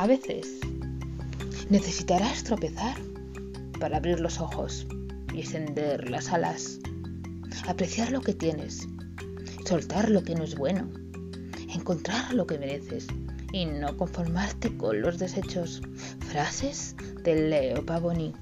A veces necesitarás tropezar para abrir los ojos y extender las alas, apreciar lo que tienes, soltar lo que no es bueno, encontrar lo que mereces y no conformarte con los desechos. Frases de Leo Pavoni.